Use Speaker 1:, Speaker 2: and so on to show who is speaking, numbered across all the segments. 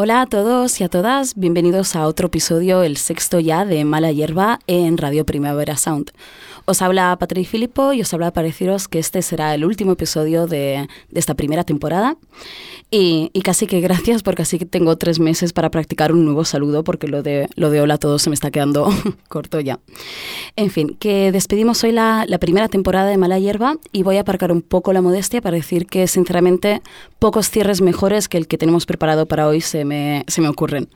Speaker 1: Hola a todos y a todas, bienvenidos a otro episodio, el sexto ya de Mala Hierba en Radio Primavera Sound. Os habla Patrick Filippo y os habla para deciros que este será el último episodio de, esta primera temporada. Y, y, casi que gracias porque así que tengo tres meses para practicar un nuevo saludo porque lo de, lo de hola a todos se me está quedando corto ya. En fin, que despedimos hoy la, la primera temporada de Mala Hierba y voy a aparcar un poco la modestia para decir que sinceramente pocos cierres mejores que el que tenemos preparado para hoy se me, se me ocurren.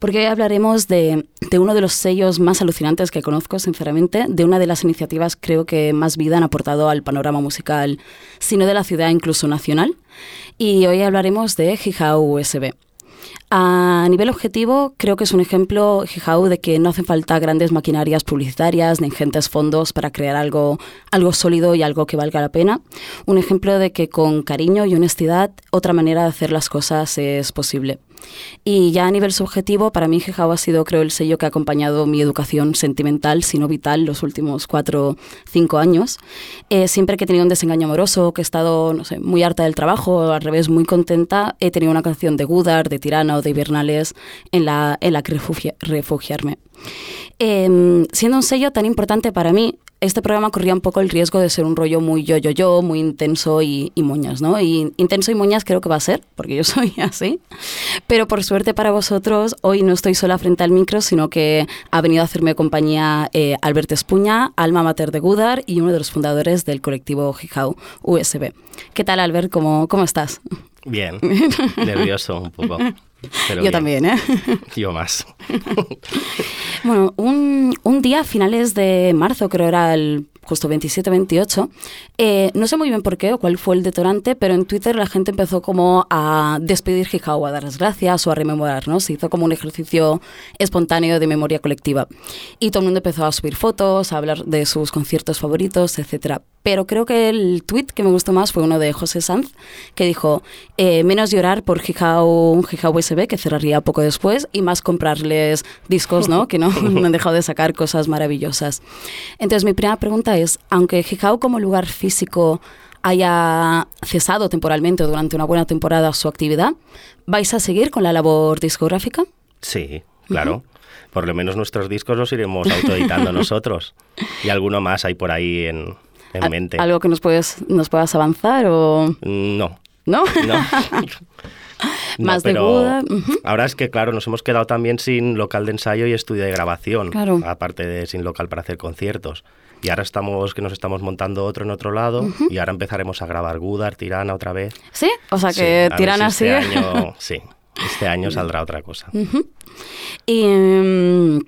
Speaker 1: Porque hoy hablaremos de, de uno de los sellos más alucinantes que conozco, sinceramente, de una de las iniciativas creo que más vida han aportado al panorama musical, sino de la ciudad incluso nacional y hoy hablaremos de Hijau USB. A nivel objetivo, creo que es un ejemplo, Hijau, de que no hacen falta grandes maquinarias publicitarias ni ingentes fondos para crear algo, algo sólido y algo que valga la pena. Un ejemplo de que con cariño y honestidad otra manera de hacer las cosas es posible. Y ya a nivel subjetivo, para mí Jejao ha sido, creo, el sello que ha acompañado mi educación sentimental, si no vital, los últimos cuatro, cinco años. Eh, siempre que he tenido un desengaño amoroso, que he estado, no sé, muy harta del trabajo, al revés, muy contenta, he tenido una canción de Gudar, de Tirana o de Hibernales en la, en la que refugiarme. Eh, siendo un sello tan importante para mí, este programa corría un poco el riesgo de ser un rollo muy yo-yo-yo, muy intenso y, y, moñas, ¿no? Y intenso y moñas creo que va a ser, porque yo soy así. Pero por suerte para vosotros, hoy no estoy sola frente al micro, sino que ha venido a hacerme compañía eh, Albert Espuña, alma mater de Gudar y uno de los fundadores del colectivo Hijau USB. ¿Qué tal, Albert? ¿Cómo, cómo estás?
Speaker 2: Bien, nervioso un poco. Pero
Speaker 1: Yo
Speaker 2: bien.
Speaker 1: también, ¿eh?
Speaker 2: Yo más.
Speaker 1: bueno, un, un, día a finales de marzo, creo era el justo 27-28, eh, no sé muy bien por qué o cuál fue el detonante, pero en Twitter la gente empezó como a despedir Hijau, a dar las gracias o a rememorar, ¿no? Se hizo como un ejercicio espontáneo de memoria colectiva. Y todo el mundo empezó a subir fotos, a hablar de sus conciertos favoritos, etcétera. Pero creo que el tweet que me gustó más fue uno de José Sanz, que dijo, eh, menos llorar por Hijau, Hijau USB, que cerraría poco después, y más comprarles discos, ¿no? Que no, no han dejado de sacar cosas maravillosas. Entonces mi primera pregunta es, aunque Hijau como lugar físico haya cesado temporalmente durante una buena temporada su actividad, ¿vais a seguir con la labor discográfica?
Speaker 2: Sí, claro. Uh -huh. Por lo menos nuestros discos los iremos autoeditando nosotros. Y alguno más hay por ahí en, en mente.
Speaker 1: ¿Algo que nos, puedes, nos puedas avanzar o...?
Speaker 2: No.
Speaker 1: ¿No?
Speaker 2: No.
Speaker 1: Más
Speaker 2: no,
Speaker 1: de Buda. Uh -huh.
Speaker 2: Ahora es que, claro, nos hemos quedado también sin local de ensayo y estudio de grabación.
Speaker 1: Claro.
Speaker 2: Aparte de sin local para hacer conciertos. Y ahora estamos que nos estamos montando otro en otro lado uh -huh. y ahora empezaremos a grabar Gudar, Tirana otra vez.
Speaker 1: ¿Sí? O sea que
Speaker 2: sí,
Speaker 1: Tirana
Speaker 2: si este
Speaker 1: sigue.
Speaker 2: Año, sí, este año saldrá otra cosa.
Speaker 1: Uh -huh. Y um,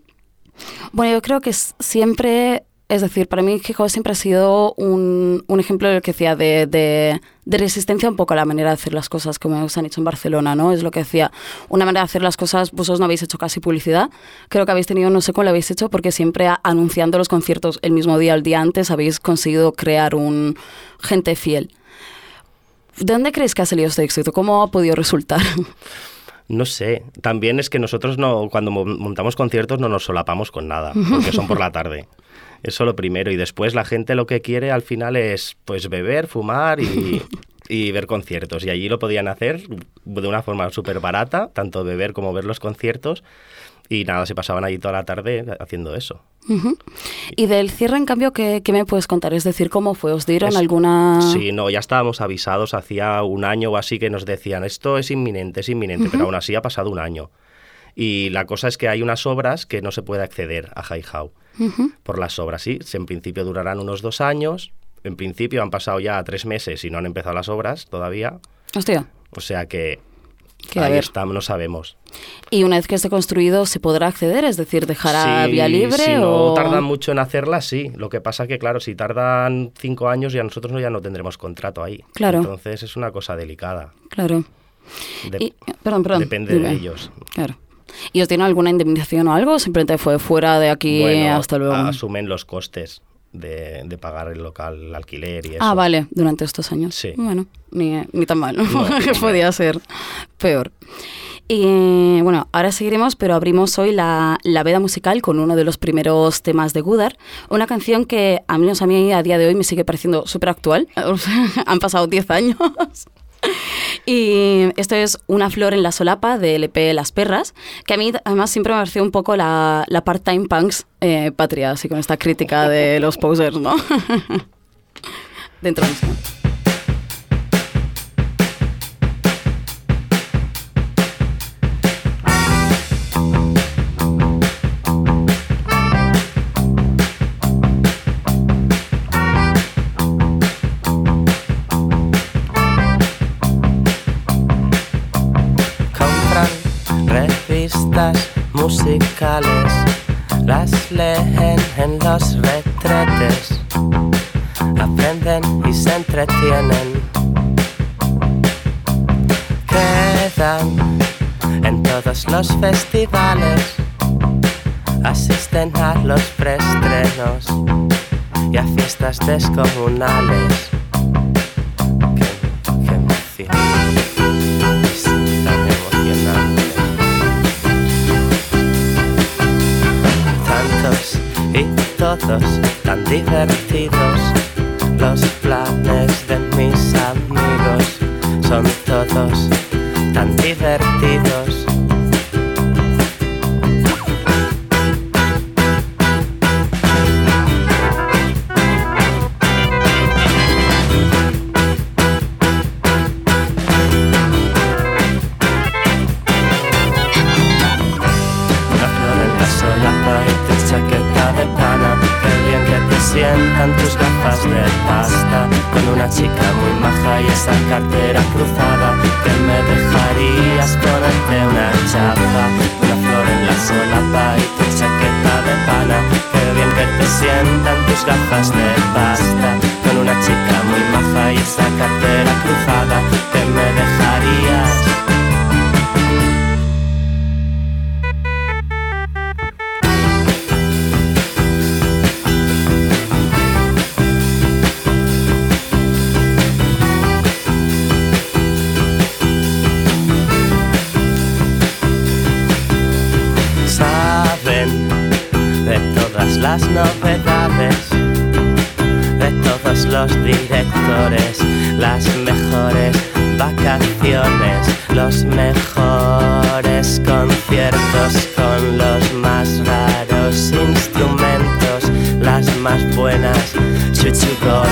Speaker 1: bueno, yo creo que siempre es decir, para mí Gijón siempre ha sido un, un ejemplo de lo que decía de, de, resistencia un poco a la manera de hacer las cosas como se han hecho en Barcelona, ¿no? Es lo que decía, una manera de hacer las cosas, vosotros no habéis hecho casi publicidad, creo que habéis tenido, no sé cómo lo habéis hecho, porque siempre anunciando los conciertos el mismo día, el día antes, habéis conseguido crear un gente fiel. ¿De dónde crees que ha salido este éxito? ¿Cómo ha podido resultar?
Speaker 2: No sé, también es que nosotros no, cuando montamos conciertos no nos solapamos con nada, porque son por la tarde. Eso lo primero. Y después la gente lo que quiere al final es pues beber, fumar y, y ver conciertos. Y allí lo podían hacer de una forma súper barata, tanto beber como ver los conciertos. Y nada, se pasaban allí toda la tarde haciendo eso.
Speaker 1: Uh -huh. Y del cierre, en cambio, ¿qué, ¿qué, me puedes contar? Es decir, ¿cómo fue? ¿Os dieron es, alguna...?
Speaker 2: Sí, no, ya estábamos avisados hacía un año o así que nos decían esto es inminente, es inminente, uh -huh. pero aún así ha pasado un año. Y la cosa es que hay unas obras que no se puede acceder a Haihau uh -huh. por las obras. Sí, en principio durarán unos dos años. En principio han pasado ya tres meses y no han empezado las obras todavía.
Speaker 1: Hostia.
Speaker 2: O sea que
Speaker 1: que,
Speaker 2: ahí estamos, no sabemos.
Speaker 1: Y una vez que esté construido, ¿se podrá acceder? Es decir, ¿dejará
Speaker 2: sí,
Speaker 1: vía libre?
Speaker 2: Si
Speaker 1: o...
Speaker 2: no tardan mucho en hacerla, sí. Lo que pasa que, claro, si tardan cinco años, ya nosotros ya no tendremos contrato ahí.
Speaker 1: Claro.
Speaker 2: Entonces es una cosa delicada.
Speaker 1: Claro.
Speaker 2: De
Speaker 1: y, perdón, perdón.
Speaker 2: Depende Dime. de ellos.
Speaker 1: Claro. ¿Y os tienen alguna indemnización o algo? ¿Simplemente fue fuera de aquí
Speaker 2: bueno,
Speaker 1: hasta luego?
Speaker 2: asumen los costes de, de, pagar el local, el alquiler y eso.
Speaker 1: Ah, vale, durante estos años.
Speaker 2: Sí.
Speaker 1: Bueno, ni, ni tan mal, ¿no?
Speaker 2: No,
Speaker 1: podía ser peor. Y bueno, ahora seguiremos, pero abrimos hoy la, la, veda musical con uno de los primeros temas de Gudar, una canción que a menos a mí a día de hoy me sigue pareciendo súper actual. Han pasado 10 años. Y esto es Una flor en la solapa del EP Las Perras, que a mí además siempre me pareció un poco la, part-time punks eh, patria, así con esta crítica de los posers, ¿no? Dentro
Speaker 3: musicales las leen en los retretes, aprenden y se entretienen. Quedan en todos los festivales, asisten a los preestrenos y a fiestas descomunales. Todos tan divertidos. Los planes de mis amigos son todos tan divertidos. más buenas, chuchucol,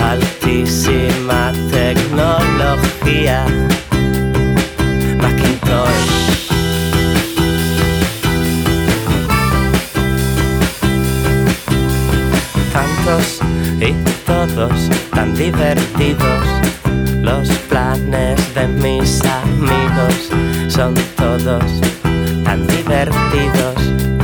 Speaker 3: altísima tecnología, Macintosh. Tantos y todos tan divertidos, los planes de mis amigos son todos tan divertidos.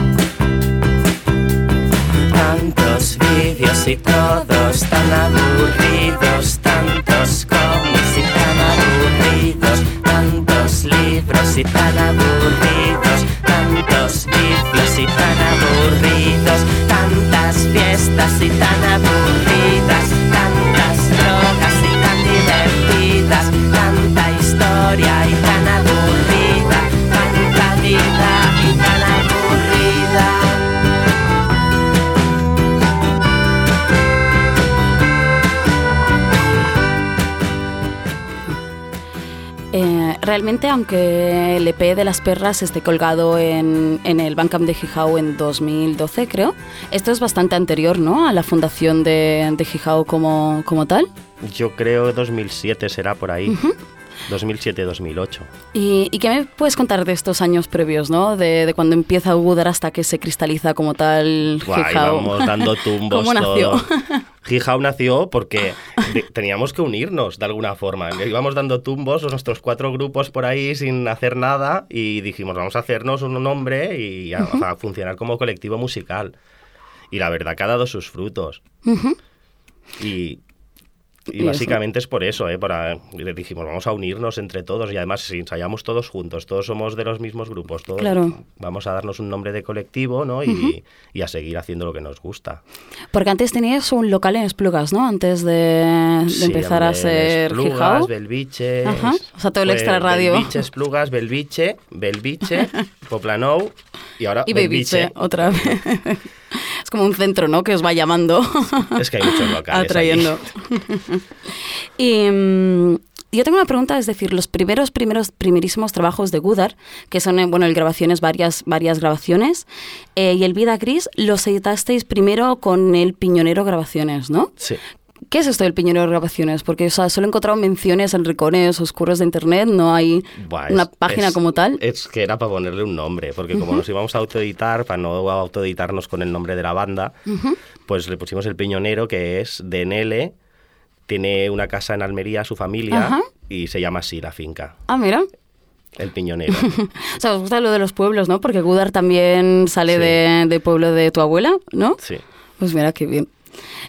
Speaker 3: si todos tan aburridos, tantos cómics y tan aburridos, tantos libros y tan aburridos.
Speaker 1: Realmente, aunque el EP de las perras esté colgado en, en el Bandcamp de Gijao en 2012, creo, esto es bastante anterior, ¿no? A la fundación de, de Gijao como, como tal.
Speaker 2: Yo creo 2007 será por ahí. 2007-2008.
Speaker 1: ¿Y, ¿Y, qué me puedes contar de estos años previos, ¿no? De, de cuando empieza Udar hasta que se cristaliza como tal Gijao.
Speaker 2: Vamos dando tumbos.
Speaker 1: ¿Cómo nació?
Speaker 2: Nació porque teníamos que unirnos de alguna forma. Íbamos dando tumbos, nuestros cuatro grupos por ahí sin hacer nada y dijimos, vamos a hacernos un nombre y a, funcionar como colectivo musical. Y la verdad que ha dado sus frutos. Y y, básicamente es por eso, ¿eh? Para, le dijimos, vamos a unirnos entre todos y además si ensayamos todos juntos, todos somos de los mismos grupos, todos vamos a darnos un nombre de colectivo ¿no? y, y, a seguir haciendo lo que nos gusta.
Speaker 1: Porque antes tenías un local en Esplugas, ¿no? Antes de, empezar a ser
Speaker 2: Esplugas, Belviche,
Speaker 1: o sea, todo el extra radio.
Speaker 2: Belviche, Esplugas, Belviche, Belviche, Poplanou y ahora
Speaker 1: y Belviche. otra vez. Es como un centro, ¿no? Que os va llamando.
Speaker 2: Es que hay muchos locales.
Speaker 1: Atrayendo. y mm, yo tengo una pregunta, es decir, los primeros, primeros, primerísimos trabajos de Gudar, que son, eh, bueno, el grabaciones, varias, varias grabaciones, eh, y el Vida Gris, los editasteis primero con el Piñonero Grabaciones, ¿no?
Speaker 2: Sí.
Speaker 1: ¿Qué es esto del Piñonero Grabaciones? Porque o sea, solo he encontrado menciones en rincones oscuros de internet, no hay
Speaker 2: Buah,
Speaker 1: una
Speaker 2: es-
Speaker 1: página
Speaker 2: es-
Speaker 1: como tal.
Speaker 2: Es que era para ponerle un nombre, porque como nos íbamos a autoeditar, para no autoeditarnos con el nombre de la banda, pues le pusimos el piñonero, que es de NL, tiene una casa en Almería, su familia, y se llama así la finca,
Speaker 1: Ah, mira.
Speaker 2: el piñonero.
Speaker 1: O sea, os gusta lo de los pueblos, ¿no? Porque Gudar también sale
Speaker 2: Sí.
Speaker 1: de, de pueblo de tu abuela, ¿no?
Speaker 2: sí.
Speaker 1: Pues mira, qué bien.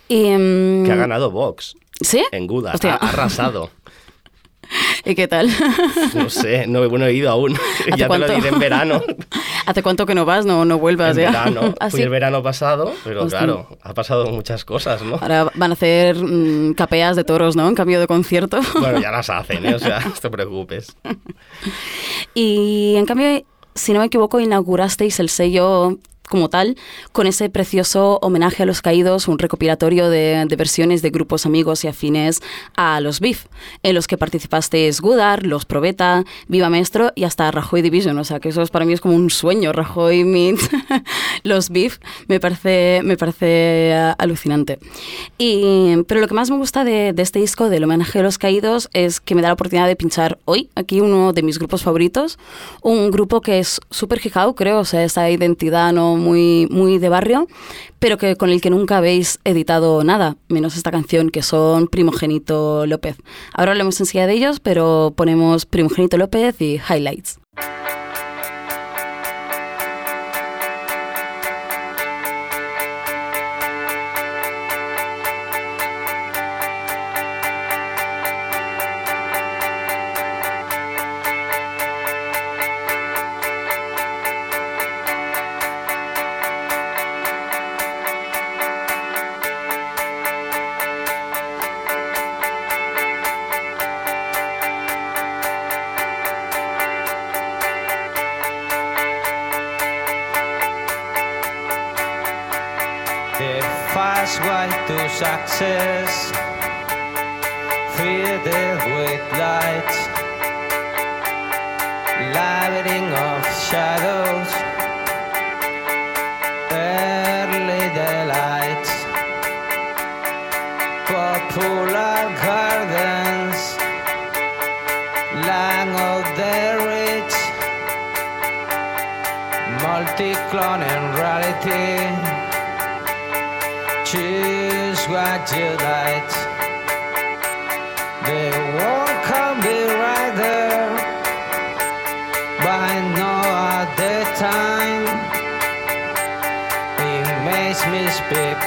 Speaker 1: Y, em,
Speaker 2: Que ha ganado Vox
Speaker 1: ¿Sí?
Speaker 2: en Guda, ha, arrasado.
Speaker 1: ¿Y qué tal?
Speaker 2: No sé, no, no he ido aún. ya te lo diré en verano.
Speaker 1: ¿Hace cuánto que no vas? No, no vuelvas
Speaker 2: en
Speaker 1: ya.
Speaker 2: verano.
Speaker 1: ¿Ah,
Speaker 2: Fui
Speaker 1: sí?
Speaker 2: el verano pasado, pero
Speaker 1: Hostia.
Speaker 2: claro, ha pasado muchas cosas, ¿no?
Speaker 1: Ahora van a hacer mm, capeas de toros, ¿no? En cambio de concierto.
Speaker 2: Bueno, ya las hacen, ¿eh? O sea, no te preocupes.
Speaker 1: Y en cambio, si no me equivoco, inaugurasteis el sello como tal, con ese precioso homenaje a los caídos, un recopilatorio de, de versiones de grupos amigos y afines a los BIF, en los que participasteis Gudar, Los Probeta, Viva Maestro y hasta Rajoy Division. O sea, que eso es, para mí es como un sueño, Rajoy meet los BIF. Me parece, me parece eh, alucinante. Y, pero lo que más me gusta de, de este disco, del homenaje a los caídos, es que me da la oportunidad de pinchar hoy aquí uno de mis grupos favoritos, un grupo que es súper hijau, creo, o sea, esa identidad no muy, muy de barrio, pero que con el que nunca habéis editado nada, menos esta canción, que son Primogénito López. Ahora hablemos enseguida de ellos, pero ponemos Primogénito López y Highlights.
Speaker 4: sacrifice white to success. Fear the with light, lighting of shadows.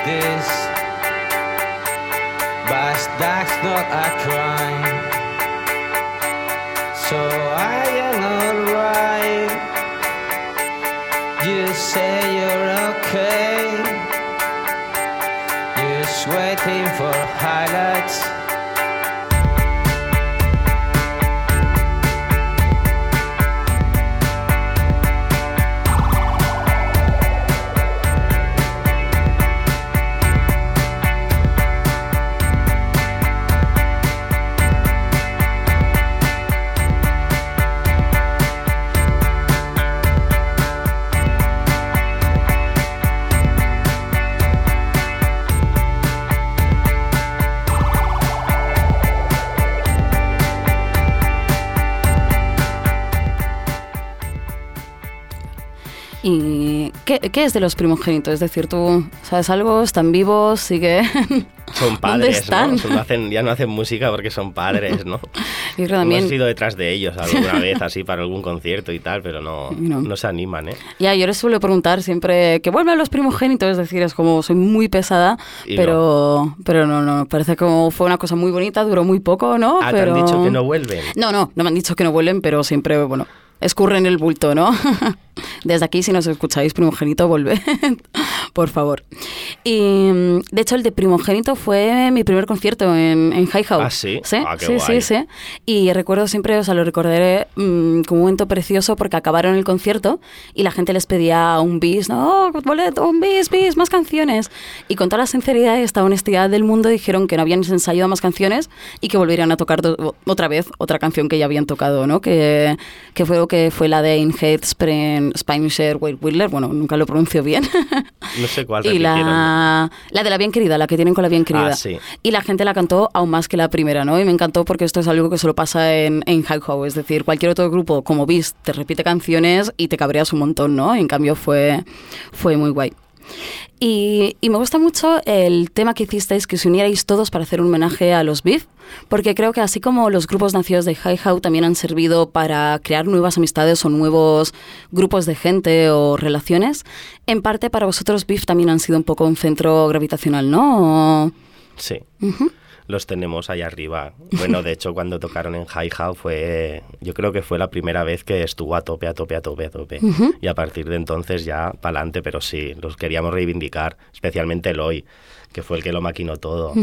Speaker 4: this. By stacks, not I
Speaker 1: qué, qué es de los primogénitos? Es decir, tú sabes algo, están vivos, sigue.
Speaker 2: Son
Speaker 1: ¿Dónde
Speaker 2: padres,
Speaker 1: están?
Speaker 2: ¿no? Son- hacen- ya no hacen música porque son padres, ¿no?
Speaker 1: Yo creo también.
Speaker 2: Hemos ido detrás de ellos alguna vez así para algún concierto y tal, pero no,
Speaker 1: No.
Speaker 2: no. se animan, ¿eh?
Speaker 1: Ya, yo les suelo preguntar siempre que vuelvan los primogénitos, es decir, es como soy muy pesada,
Speaker 2: Y
Speaker 1: pero pero no, no, parece como fue una cosa muy bonita, duró muy poco, ¿no?
Speaker 2: Ah,
Speaker 1: pero...
Speaker 2: te han dicho que no vuelven.
Speaker 1: No, no, no me han dicho que no vuelven, pero siempre, bueno, escurren el bulto, ¿no? Desde aquí, si nos escucháis, primogénito, volved, por favor. Y mm, de hecho el de Primogénito fue mi primer concierto en, en High House.
Speaker 2: ¿Ah, sí?
Speaker 1: Sí,
Speaker 2: Ah, qué
Speaker 1: sí, sí,
Speaker 2: guay.
Speaker 1: sí. Y recuerdo siempre, o sea, lo recordaré mm, como un momento precioso porque acabaron el concierto y la gente les pedía un bis, ¿no? Oh, boleto, un bis, bis, más canciones. Y con toda la sinceridad y esta honestidad del mundo dijeron que no habían ensayado más canciones y que volverían a tocar otra vez otra canción que ya habían tocado, ¿no? Que, que fue, que fue la de In Hate Spren, Spanisher Wade Whittler, bueno, nunca lo pronuncio bien.
Speaker 2: No sé cuál
Speaker 1: y la, la de la bien querida, la que tienen con la bien querida.
Speaker 2: Ah, sí.
Speaker 1: Y la gente la cantó aún más que la primera, ¿no? Y me encantó porque esto es algo que solo pasa en, en High House. Es decir, cualquier otro grupo como Beast te repite canciones y te cabreas un montón, ¿no? En cambio fue, fue muy guay. Y, y me gusta mucho el tema que hicisteis, que se unierais todos para hacer un homenaje a los Beef, porque creo que así como los grupos nacidos de High House también han servido para crear nuevas amistades o nuevos grupos de gente o relaciones, en parte para vosotros Beef también han sido un poco un centro gravitacional, ¿no? O-
Speaker 2: Sí. Los tenemos ahí arriba. Bueno, de hecho, cuando tocaron en High House fue. Yo creo que fue la primera vez que estuvo a tope, a tope, a tope, a tope. Y a partir de entonces ya para adelante, pero sí, los queríamos reivindicar, especialmente Eloy, que fue el que lo maquinó todo.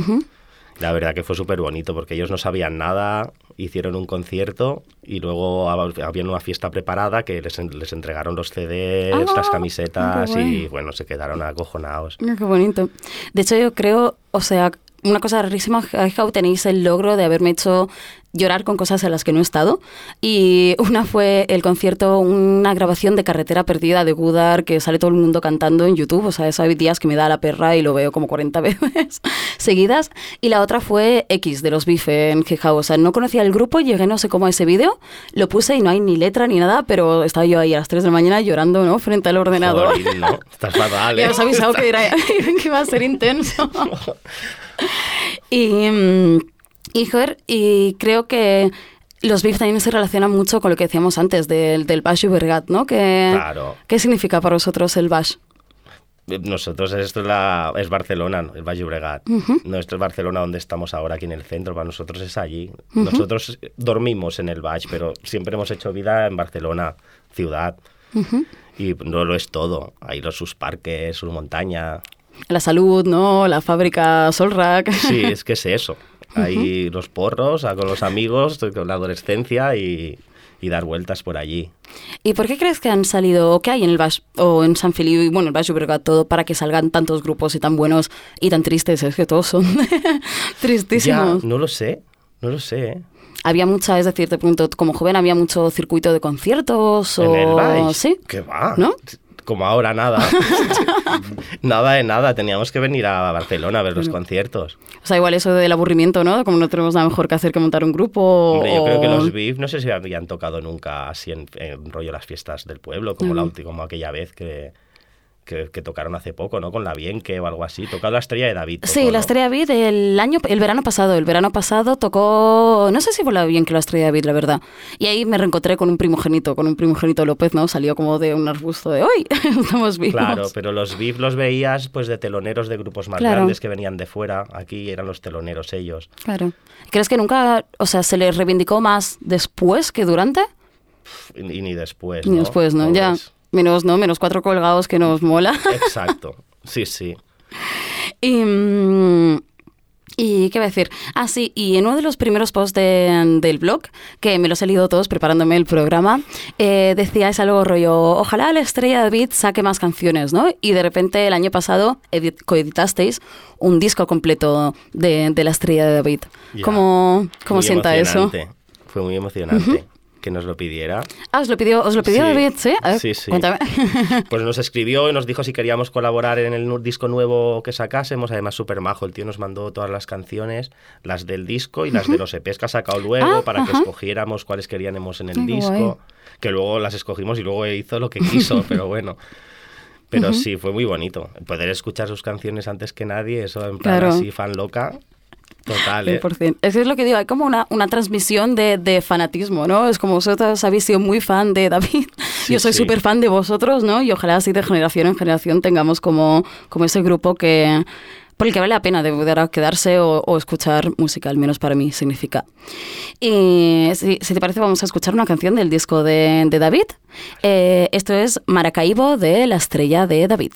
Speaker 2: La verdad que fue súper bonito porque ellos no sabían nada, hicieron un concierto y luego hab- había una fiesta preparada que les, les entregaron los CDs,
Speaker 1: Ah,
Speaker 2: las camisetas
Speaker 1: qué guay.
Speaker 2: y bueno, se quedaron acojonados.
Speaker 1: Qué bonito. De hecho, yo creo, o sea, una cosa rarísima, House tenéis el logro de haberme hecho llorar con cosas en las que no he estado. Y una fue el concierto, una grabación de Carretera Perdida de Gudar, que sale todo el mundo cantando en YouTube. O sea, eso hay días que me da la perra y lo veo como 40 veces seguidas. Y la otra fue X, de los Bife en House. O sea, no conocía el grupo, llegué no sé cómo a ese vídeo, lo puse y no hay ni letra ni nada, pero estaba yo ahí a las 3 de la mañana llorando, ¿no? Frente al ordenador.
Speaker 2: Jolín, ¿no? Estás fatal, ¿eh?
Speaker 1: Ya os avisado que, era- que iba a ser intenso. y, mm, y, joder, y creo que los beef también se relacionan mucho con lo que decíamos antes del, del Bash Bergat, ¿no? Que,
Speaker 2: Claro.
Speaker 1: ¿Qué significa para vosotros el Bash?
Speaker 2: Nosotros esto es, la, es Barcelona, el Valle Obregat. Nuestro es Barcelona donde estamos ahora, aquí en el centro. Para nosotros es allí. Nosotros dormimos en el Baix, pero siempre hemos hecho vida en Barcelona, ciudad. Y no lo es todo. Hay los, sus parques, su montaña.
Speaker 1: La salud, ¿no? La fábrica Solrak.
Speaker 2: Sí, es que es eso. Hay los porros, con los amigos, con la adolescencia y, y dar vueltas por allí.
Speaker 1: ¿Y por qué crees que han salido, o qué hay en el Bash, o en San Feliu, y bueno, el Llobregat, todo, para que salgan tantos grupos y tan buenos y tan tristes? Es que todos son
Speaker 2: Ya,
Speaker 1: tristísimos.
Speaker 2: no lo sé, no lo sé. ¿eh?
Speaker 1: Había mucha, es decir, te pregunto, como joven había mucho circuito de conciertos o...
Speaker 2: En el Baix.
Speaker 1: Sí.
Speaker 2: ¿Qué va?
Speaker 1: ¿No?
Speaker 2: Como ahora, nada. nada de nada. Teníamos que venir a Barcelona a ver los conciertos.
Speaker 1: O sea, igual eso del aburrimiento, ¿no? Como no tenemos nada mejor que hacer que montar un grupo.
Speaker 2: Hombre, yo creo que los Beef no sé si habían tocado nunca así en, en rollo las fiestas del pueblo, como, la ulti- como aquella vez que, que, que tocaron hace poco, ¿no? Con la Bienque o algo así. Tocado la estrella de David.
Speaker 1: Sí,
Speaker 2: tocó,
Speaker 1: la
Speaker 2: ¿no?
Speaker 1: Estrella David el año, el verano pasado. El verano pasado tocó, no sé si fue la bien que la Estrella David, la verdad. Y ahí me reencontré con un primogénito, con un primogénito López, ¿no? Salió como de un arbusto de hoy, estamos vivos.
Speaker 2: Claro, pero los Beef los veías pues de teloneros de grupos más
Speaker 1: Claro.
Speaker 2: grandes que venían de fuera. Aquí eran los teloneros ellos.
Speaker 1: Claro. ¿Crees que nunca, o sea, se les reivindicó más después que durante?
Speaker 2: Y, y ni después,
Speaker 1: Ni
Speaker 2: ¿no?
Speaker 1: después, ¿no? Ya.
Speaker 2: Pobres.
Speaker 1: Menos, ¿no? Menos cuatro colgados que nos mola.
Speaker 2: Exacto. Sí, sí.
Speaker 1: Y, mm, ¿Y qué va a decir? Ah, sí, y en uno de los primeros posts de- del blog, que me los he leído todos preparándome el programa, eh, decíais algo rollo, ojalá la estrella David saque más canciones, ¿no? Y de repente el año pasado edit- coeditasteis un disco completo de, de la estrella de David.
Speaker 2: Ya.
Speaker 1: ¿Cómo, cómo sienta eso?
Speaker 2: Fue muy emocionante que nos lo pidiera.
Speaker 1: Ah, os lo pidió, os lo pidió
Speaker 2: Sí.
Speaker 1: David, ¿sí? A ver,
Speaker 2: Sí, sí.
Speaker 1: Cuéntame.
Speaker 2: Pues nos escribió y nos dijo si queríamos colaborar en el disco nuevo que sacásemos. Además, súper majo. El tío nos mandó todas las canciones, las del disco y las de los EPs que ha sacado luego
Speaker 1: Ah,
Speaker 2: para que escogiéramos cuáles queríamos en el
Speaker 1: qué
Speaker 2: disco.
Speaker 1: guay.
Speaker 2: Que luego las escogimos y luego hizo lo que quiso, pero bueno. Pero sí, fue muy bonito. Poder escuchar sus canciones antes que nadie, eso en plan
Speaker 1: Claro.
Speaker 2: así, fan loca. Total, ¿eh?
Speaker 1: 100%. Es que es lo que digo, hay como una, una transmisión de, de fanatismo, ¿no? Es como vosotros habéis sido muy fan de David,
Speaker 2: Sí,
Speaker 1: yo soy
Speaker 2: sí.
Speaker 1: súper fan de vosotros, ¿no? Y ojalá así de generación en generación tengamos como, como ese grupo que por el que vale la pena de poder quedarse o, o escuchar música, al menos para mí significa. Y si, si te parece vamos a escuchar una canción del disco de, de David. Eh, esto es Maracaibo de la estrella de David.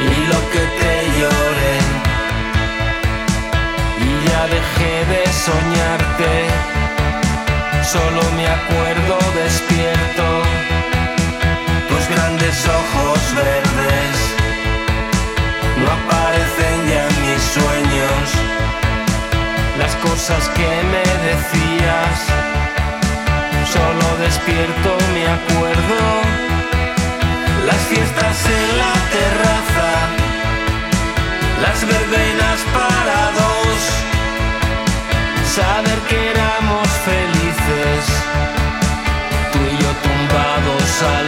Speaker 1: y lo que te lloré.
Speaker 5: Y ya dejé de soñarte, solo me acuerdo despierto. Tus grandes ojos verdes no aparecen ya en mis sueños. Las cosas que me decías, solo despierto me acuerdo las fiestas en la terraza, las verbenas para dos, saber que éramos felices, tú y yo tumbados al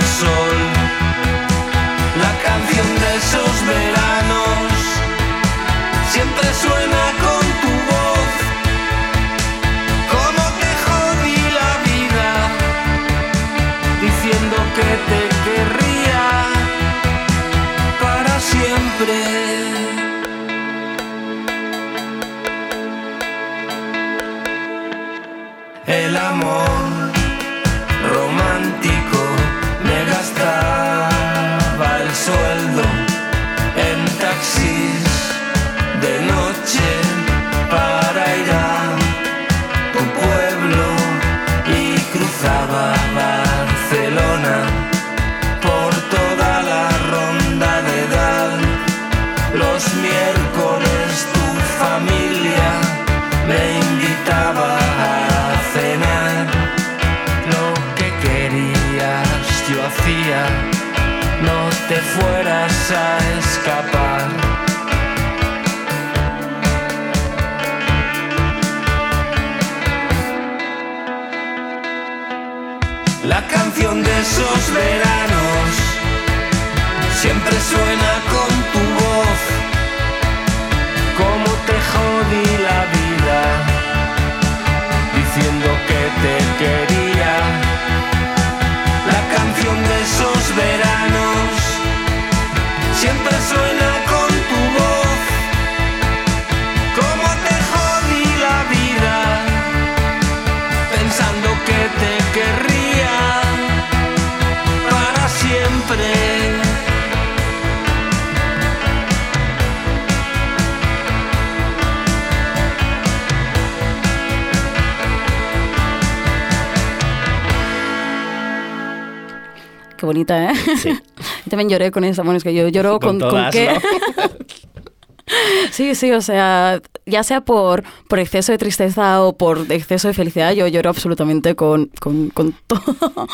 Speaker 1: bonita, ¿eh?
Speaker 2: Sí.
Speaker 1: Yo también lloré con esa, bueno, es que yo lloro con,
Speaker 2: Con
Speaker 1: qué.
Speaker 2: ¿no?
Speaker 1: sí, sí, o sea, ya sea por, por exceso de tristeza o por exceso de felicidad, yo lloro absolutamente con, con, con todo.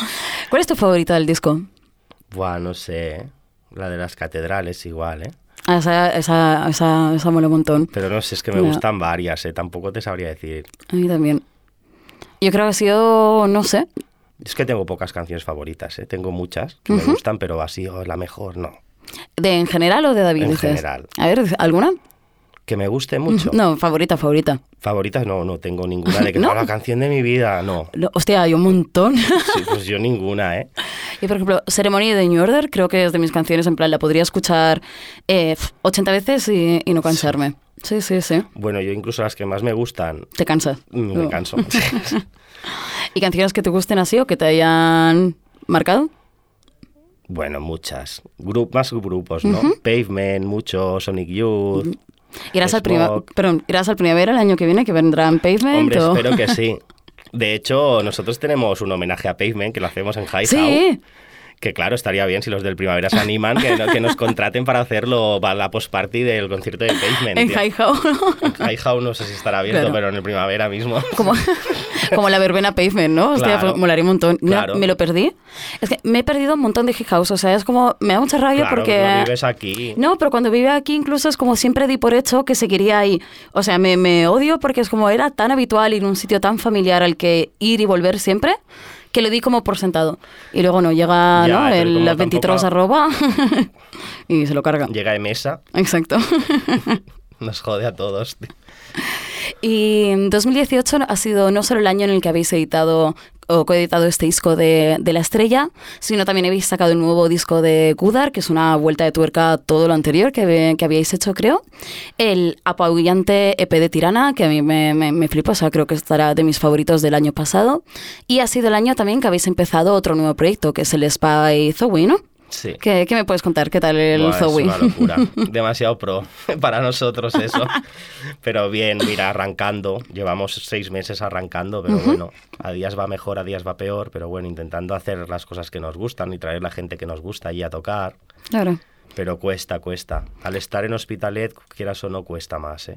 Speaker 1: ¿Cuál es tu favorita del disco?
Speaker 2: Buah, no sé. ¿eh? La de las catedrales igual, ¿eh?
Speaker 1: Ah, Esa, esa, esa, esa mola un montón.
Speaker 2: Pero no sé, es que me gustan varias, ¿eh? Tampoco te sabría decir.
Speaker 1: A mí también. Yo creo que ha sido, no sé,
Speaker 2: Es que tengo pocas canciones favoritas, ¿eh? Tengo muchas que me gustan, pero así, oh, la mejor, no.
Speaker 1: ¿de en general o de David?
Speaker 2: En
Speaker 1: dices?
Speaker 2: general.
Speaker 1: A ver, ¿alguna?
Speaker 2: Que me guste mucho.
Speaker 1: No, favorita, favorita.
Speaker 2: Favoritas no, no tengo ninguna. De que
Speaker 1: ¿No?
Speaker 2: "Ah, la canción de mi vida, no.
Speaker 1: No, hostia, hay un montón.
Speaker 2: Sí, pues yo ninguna, ¿eh?
Speaker 1: Y por ejemplo, Ceremony de New Order creo que es de mis canciones, en plan, la podría escuchar eh, 80 veces y, y no cansarme. Sí, sí, sí.
Speaker 2: Bueno, yo incluso las que más me gustan,
Speaker 1: Te cansas.
Speaker 2: me
Speaker 1: No.
Speaker 2: canso.
Speaker 1: ¿Y canciones que te gusten así o que te hayan marcado?
Speaker 2: bueno, muchas. Gru- más grupos, ¿no? Pavement, mucho, Sonic Youth.
Speaker 1: ¿Irás al, perdón, ¿Irás al primavera el año que viene que vendrán Pavement?
Speaker 2: Hombre,
Speaker 1: o-
Speaker 2: espero que sí. De hecho, nosotros tenemos un homenaje a Pavement que lo hacemos en High
Speaker 1: Sí,
Speaker 2: Que claro, estaría bien si los del Primavera se animan, que, que nos contraten para hacerlo para la post-party del concierto de Pavement.
Speaker 1: en
Speaker 2: tío.
Speaker 1: Hi How.
Speaker 2: En High House no sé si estará abierto,
Speaker 1: Claro.
Speaker 2: pero en el Primavera mismo.
Speaker 1: como, como la verbena Pavement, ¿no? Hostia,
Speaker 2: Claro.
Speaker 1: pues, molaría un montón. No,
Speaker 2: Claro.
Speaker 1: me lo perdí. Es que me he perdido un montón de Hip House. O sea, es como, me da mucha rabia porque...
Speaker 2: no vives aquí.
Speaker 1: No, pero cuando vive aquí incluso es como siempre di por hecho que seguiría ahí. O sea, me, me odio porque es como era tan habitual ir a un sitio tan familiar al que ir y volver siempre que lo di como por sentado. Y luego no, llega
Speaker 2: Ya,
Speaker 1: ¿no? el
Speaker 2: como
Speaker 1: las 23
Speaker 2: tampoco-
Speaker 1: arroba y se lo carga.
Speaker 2: Llega de mesa,
Speaker 1: Exacto.
Speaker 2: nos jode a todos. tío.
Speaker 1: Y 2018 ha sido no solo el año en el que habéis editado o coeditado este disco de, de La Estrella, sino también habéis sacado el nuevo disco de Gudar, que es una vuelta de tuerca a todo lo anterior que, que habíais hecho, creo. El apabullante EP de Tirana, que a mí me, me, me flipa, o sea, creo que estará de mis favoritos del año pasado. Y ha sido el año también que habéis empezado otro nuevo proyecto, que es el Spy Zoe, ¿no?
Speaker 2: Sí.
Speaker 1: ¿Qué, qué me puedes contar? ¿Qué tal el
Speaker 2: Buah,
Speaker 1: Zoe?
Speaker 2: Es una locura. Demasiado pro para nosotros eso. Pero bien, mira, arrancando. Llevamos seis meses arrancando, pero bueno, a días va mejor, a días va peor. Pero bueno, intentando hacer las cosas que nos gustan y traer la gente que nos gusta allí a tocar.
Speaker 1: Claro.
Speaker 2: Pero cuesta, cuesta. Al estar en Hospitalet, quieras o no, cuesta más, ¿eh?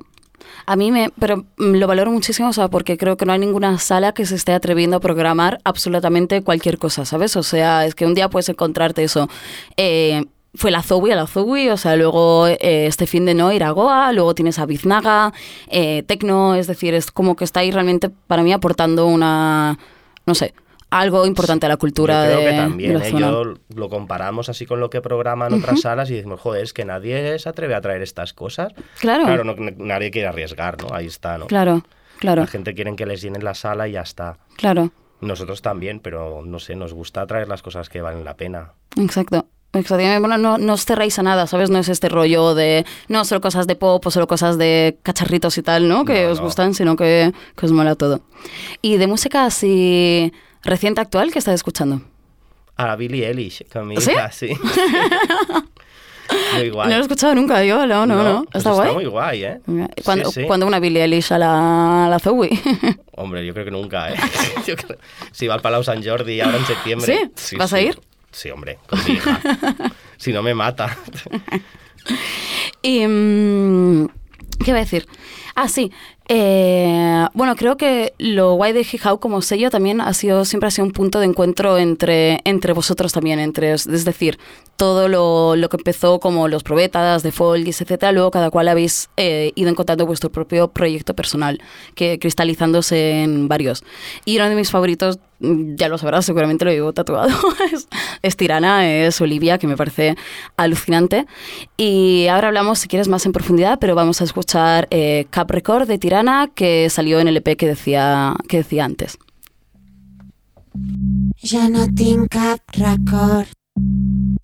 Speaker 1: A mí me, pero mm, lo valoro muchísimo, o sea, porque creo que no hay ninguna sala que se esté atreviendo a programar absolutamente cualquier cosa, ¿sabes? O sea, es que un día puedes encontrarte eso. eh, fue la a la Zoe, o sea, luego eh, este fin de no ir a Goa, luego tienes a Biznaga, eh, Tecno, es decir, es como que está ahí realmente para mí aportando una, no sé, algo importante a la cultura
Speaker 2: Yo creo
Speaker 1: de,
Speaker 2: que
Speaker 1: de
Speaker 2: también, ¿eh? Yo lo comparamos así con lo que programan otras salas y decimos, joder, es que nadie se atreve a traer estas cosas.
Speaker 1: Claro,
Speaker 2: Claro, no- nadie quiere arriesgar, ¿no? Ahí está, ¿no?
Speaker 1: claro, claro,
Speaker 2: La gente quiere que les llenen la sala y ya está.
Speaker 1: claro.
Speaker 2: Nosotros también, pero no sé, nos gusta traer las cosas que valen la pena.
Speaker 1: Exacto. Bueno, no, no os cerréis a nada, ¿sabes? No es este rollo de, no, solo cosas de pop o solo cosas de cacharritos y tal, ¿no? Que
Speaker 2: No,
Speaker 1: os
Speaker 2: no.
Speaker 1: gustan, sino que, que os mola todo. Y de música así reciente, actual, ¿qué estás escuchando?
Speaker 2: A Billie Eilish, con mi
Speaker 1: ¿Sí?
Speaker 2: hija, sí. muy guay.
Speaker 1: No lo he escuchado nunca yo, no, no, no.
Speaker 2: pues
Speaker 1: ¿Está guay?
Speaker 2: muy guay, ¿eh?
Speaker 1: Cuando,
Speaker 2: Sí, sí.
Speaker 1: cuando una Billie Eilish a la, a la Zoe.
Speaker 2: Hombre, yo creo que nunca, ¿eh? Yo creo- Si va al Palau San Jordi ahora en septiembre.
Speaker 1: ¿Sí? ¿Vas a ir?
Speaker 2: Sí, hombre, con mi hija. si no me mata.
Speaker 1: Y. mm, ¿Qué iba a decir? Ah, sí. Eh, bueno, creo que lo guay de Hijau como sello también ha sido siempre ha sido un punto de encuentro entre, entre vosotros también, entre, es decir, todo lo, lo que empezó como los probetas de Folgis, etcétera, luego cada cual habéis eh, ido encontrando vuestro propio proyecto personal, que cristalizándose en varios. Y uno de mis favoritos, ya lo sabrás, seguramente lo llevo tatuado, es, es Tirana, es Olivia, que me parece alucinante. Y ahora hablamos, si quieres, más en profundidad, pero vamos a escuchar eh, Cap Record de Tirana, que salió en el EP que decía, que decía antes.
Speaker 6: Ja no tinc cap record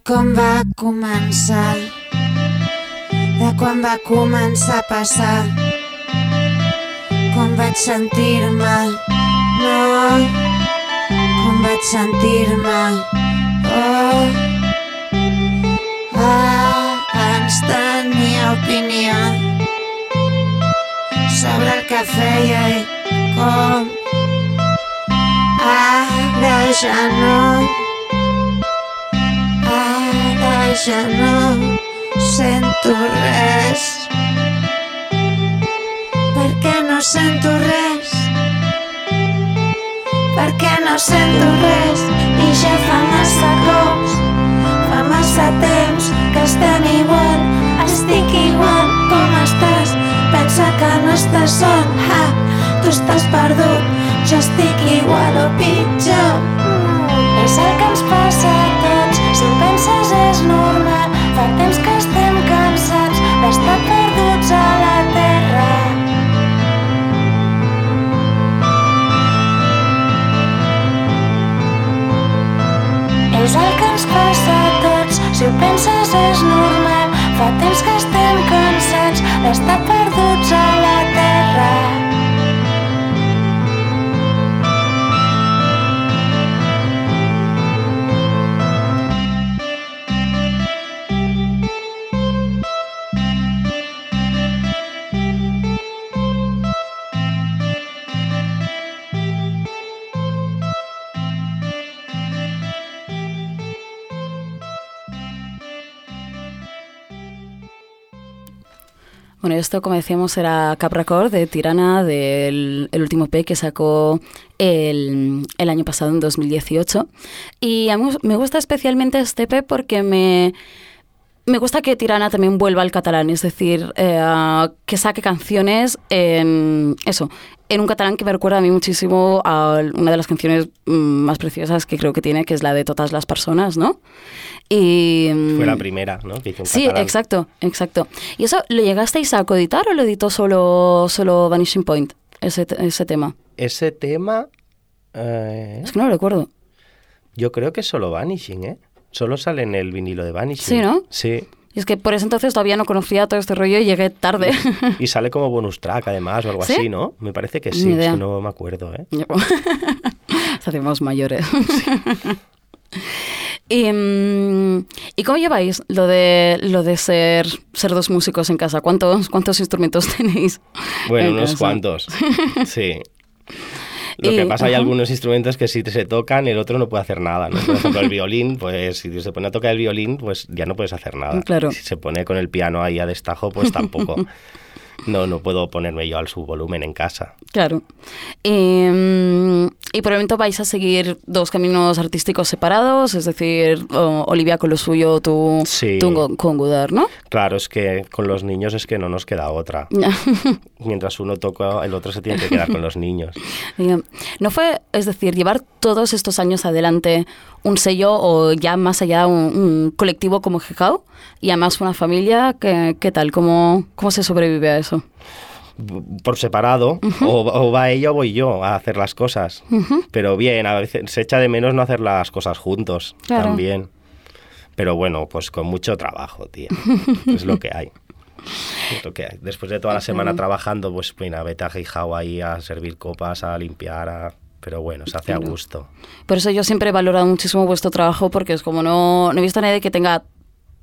Speaker 6: com va començar de quan va començar a passar com vaig sentir-me no com vaig sentir-me oh abans tenia opinió sobre el que feia i com Ara ja no Ara ja no sento res Per què no sento res? Per què no sento res? I ja fa massa cops Fa massa temps que estem igual Estic igual que no estàs sol ha, Tu estàs perdut Jo estic igual o pitjor. És el que ens passa a tots Si ho penses és normal. Fa temps que estem cansats D'estar perduts a la terra. És el que ens passa a tots, si ho penses és normal. Fa temps que estem cansats d'estar perduts a la
Speaker 1: Esto, como decíamos, era Cap Record de Tirana, del el último P que sacó el, el año pasado, en 2018. Y a mí me gusta especialmente este P porque me, me gusta que Tirana también vuelva al catalán, es decir, eh, que saque canciones en eso, en un catalán que me recuerda a mí muchísimo a una de las canciones mm, más preciosas que creo que tiene, que es la de Todas las personas, ¿no? Y,
Speaker 2: Fue la
Speaker 1: mm,
Speaker 2: primera, ¿no? Que hizo en
Speaker 1: Sí,
Speaker 2: catalán.
Speaker 1: exacto, exacto. ¿Y eso lo llegasteis a coeditar o lo editó solo, solo Vanishing Point, ese, ese tema?
Speaker 2: Ese tema, eh,
Speaker 1: Es que no lo recuerdo.
Speaker 2: yo creo que es solo Vanishing, ¿eh? Solo sale en el vinilo de Vanishing.
Speaker 1: Sí, ¿no?
Speaker 2: Sí.
Speaker 1: Y es que por ese entonces todavía no conocía todo este rollo y llegué tarde.
Speaker 2: Y sale como bonus track, además, o algo
Speaker 1: ¿Sí?
Speaker 2: así, ¿no? Me parece que sí, es
Speaker 1: idea.
Speaker 2: que no me acuerdo, ¿eh?
Speaker 1: Hacemos mayores. ¿Y, mm, ¿y cómo lleváis lo de lo de ser, ser dos músicos en casa? ¿Cuántos, cuántos instrumentos tenéis?
Speaker 2: Bueno,
Speaker 1: en
Speaker 2: unos
Speaker 1: casa?
Speaker 2: cuantos. Sí. Lo
Speaker 1: Y-
Speaker 2: que pasa, hay algunos instrumentos que si se tocan, el otro no puede hacer nada. ¿no? Por ejemplo, el violín, pues si se pone a tocar el violín, pues ya no puedes hacer nada.
Speaker 1: Claro.
Speaker 2: Si se pone con el piano ahí a destajo, pues tampoco. No, no puedo ponerme yo al su volumen en casa.
Speaker 1: Claro. Y, mm, y por el momento vais a seguir dos caminos artísticos separados, es decir, Olivia con lo suyo, tú,
Speaker 2: Sí.
Speaker 1: tú con, Gudar, ¿no?
Speaker 2: Claro, es que con los niños es que no nos queda otra. Mientras uno toca, el otro se tiene que quedar con los niños.
Speaker 1: ¿No fue, es decir, llevar todos estos años adelante un sello o ya más allá un, un colectivo como Jejao y además una familia? ¿Qué, qué tal? ¿Cómo, ¿Cómo se sobrevive a eso?
Speaker 2: por separado, o, o va ella o voy yo a hacer las cosas. Pero bien, a veces se echa de menos no hacer las cosas juntos
Speaker 1: Claro.
Speaker 2: también. Pero bueno, pues con mucho trabajo, tía. es lo que hay. Es lo que hay. Después de toda la semana trabajando, pues mira, vete a Heijao ahí a servir copas, a limpiar, a- pero bueno, se hace a gusto.
Speaker 1: Por eso yo siempre he valorado muchísimo vuestro trabajo porque es como no, no he visto a nadie que tenga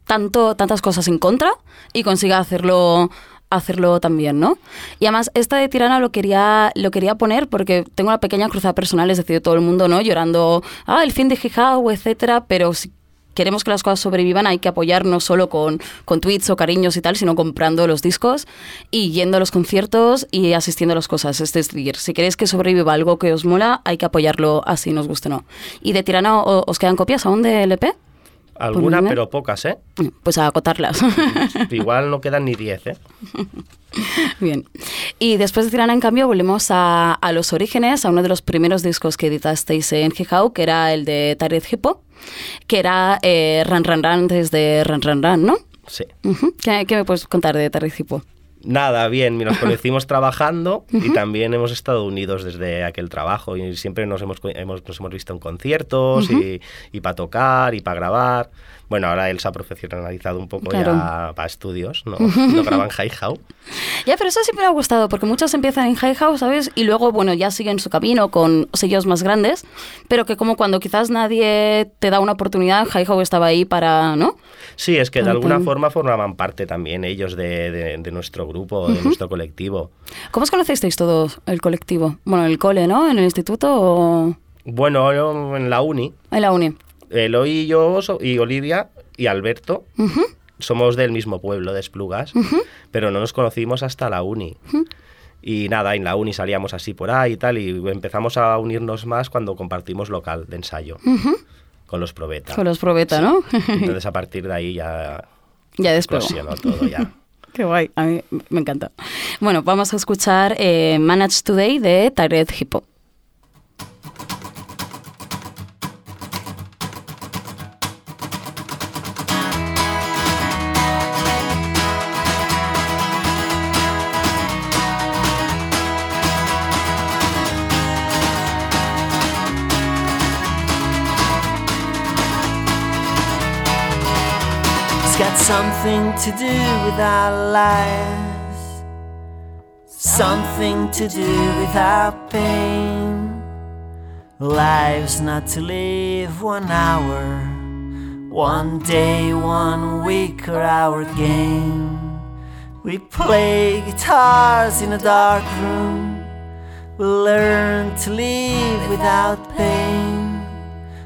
Speaker 1: tanto, tantas cosas en contra y consiga hacerlo hacerlo también, ¿no? Y además, esta de Tirana lo quería, lo quería poner porque tengo una pequeña cruzada personal, es decir, todo el mundo, ¿no? Llorando, ah, el fin de Jijao, etcétera, pero si queremos que las cosas sobrevivan hay que apoyar no solo con, con tweets o cariños y tal, sino comprando los discos y yendo a los conciertos y asistiendo a las cosas. Es decir, si queréis que sobreviva algo que os mola, hay que apoyarlo así nos guste o no. ¿Y de Tirana os quedan copias aún de LP?
Speaker 2: Alguna,
Speaker 1: internet?
Speaker 2: pero pocas, ¿eh?
Speaker 1: Pues a acotarlas.
Speaker 2: Igual no quedan ni 10, ¿eh?
Speaker 1: Bien. Y después de Tirana, en cambio, volvemos a, a los orígenes, a uno de los primeros discos que editasteis en Jijao, que era el de Tared Hippo, que era eh, Ran Ran Ran desde Ran Ran Ran, ¿no?
Speaker 2: Sí.
Speaker 1: ¿Qué, qué me puedes contar de Tared Hippo?
Speaker 2: Nada, bien, nos conocimos trabajando y también hemos estado unidos desde aquel trabajo y siempre nos hemos, hemos- nos hemos visto en conciertos y, para tocar y para grabar. Bueno, ahora él se ha profesionalizado un poco
Speaker 1: Claro.
Speaker 2: ya para estudios, ¿no? No graba en Hi-How.
Speaker 1: Ya, pero eso siempre me ha gustado, porque muchos empiezan en High House, ¿sabes? Y luego, bueno, ya siguen su camino con sellos más grandes, pero que como cuando quizás nadie te da una oportunidad, High House estaba ahí para, ¿no?
Speaker 2: Sí, es que de alguna forma formaban parte también ellos de, de- de nuestro grupo, de nuestro colectivo.
Speaker 1: ¿Cómo os conocisteis todos, el colectivo? Bueno, en el cole, ¿no? ¿En el instituto o
Speaker 2: Bueno, en la uni,
Speaker 1: en la uni?
Speaker 2: Eloy y yo so- y Olivia y Alberto somos del mismo pueblo de Esplugas, pero no nos conocimos hasta la uni. Y nada, en la uni salíamos así por ahí y tal, y empezamos a unirnos más cuando compartimos local de ensayo con los Probeta.
Speaker 1: Con los probeta, ¿no?
Speaker 2: Entonces a partir de ahí ya
Speaker 1: ya despegó.
Speaker 2: todo ya.
Speaker 1: Qué guay, a mí me encanta. Bueno, vamos a escuchar eh, Manage Today de Tared Hippo.
Speaker 7: Something to do with our lives, something to do with our pain. Lives not to live one hour, one day, one week, or our game. We play guitars in a dark room. We learn to live without pain.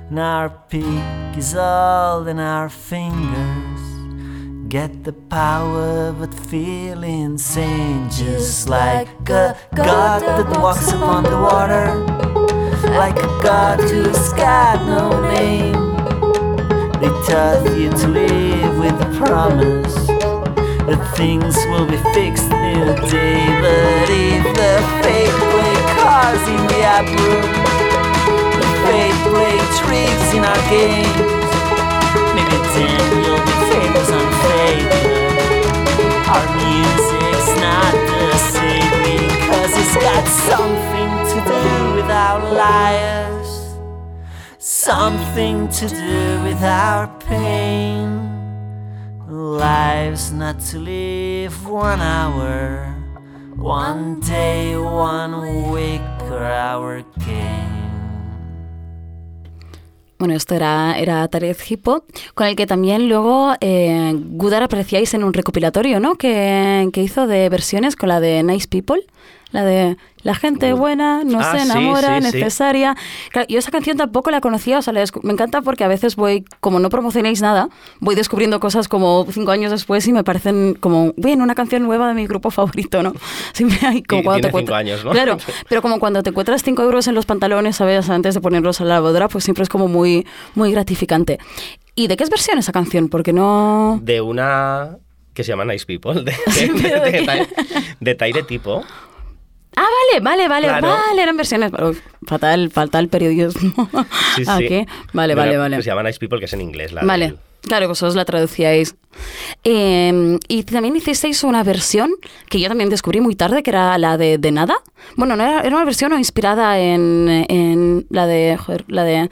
Speaker 7: And our peak is all in our fingers. Get the power but feel insane. Just like a god that walks upon the water. Like a god who's got no name. They taught you to live with the promise that things will be fixed in a day. But if the fate play cards in the app room, the fate play tricks in our games, something to do with our lives, something to do with our pain. Lives not to live one hour, one day, one week, or our game.
Speaker 1: Bueno, esto era, era Tarek Hippo, con el que también luego eh, Gudar apreciáis en un recopilatorio, ¿no? Que, que hizo de versiones con la de Nice People, la de La gente buena, no
Speaker 2: Ah,
Speaker 1: se
Speaker 2: sí,
Speaker 1: enamora,
Speaker 2: sí, sí.
Speaker 1: necesaria. Claro, yo esa canción tampoco la conocía, o sea, me encanta porque a veces voy, como no promocionéis nada, voy descubriendo cosas como cinco años después y me parecen como, bien, una canción nueva de mi grupo favorito, ¿no? Siempre hay como
Speaker 2: Y
Speaker 1: cuando te
Speaker 2: cinco
Speaker 1: encuentras-
Speaker 2: años, ¿no?
Speaker 1: Claro, pero como cuando te encuentras 5 euros en los pantalones, ¿sabes? Antes de ponerlos a la lavadora, pues siempre es como muy, muy gratificante. ¿Y de qué es versión esa canción? Porque no...
Speaker 2: De una que se llama Nice People, de, de, de,
Speaker 1: ¿de
Speaker 2: Taire Tipo.
Speaker 1: Ah, vale, vale, vale,
Speaker 2: Claro.
Speaker 1: vale, eran versiones... Uf, fatal, fatal periodismo.
Speaker 2: Sí,
Speaker 1: ¿A
Speaker 2: sí.
Speaker 1: qué? Vale, vale, vale.
Speaker 2: Se llama Nice People, que es en inglés. La
Speaker 1: Vale,
Speaker 2: del-
Speaker 1: claro, vosotros la traducíais. Eh, y también hicisteis una versión que yo también descubrí muy tarde, que era la de, de Nada. Bueno, no era, era una versión inspirada en, en la de... Joder, la de...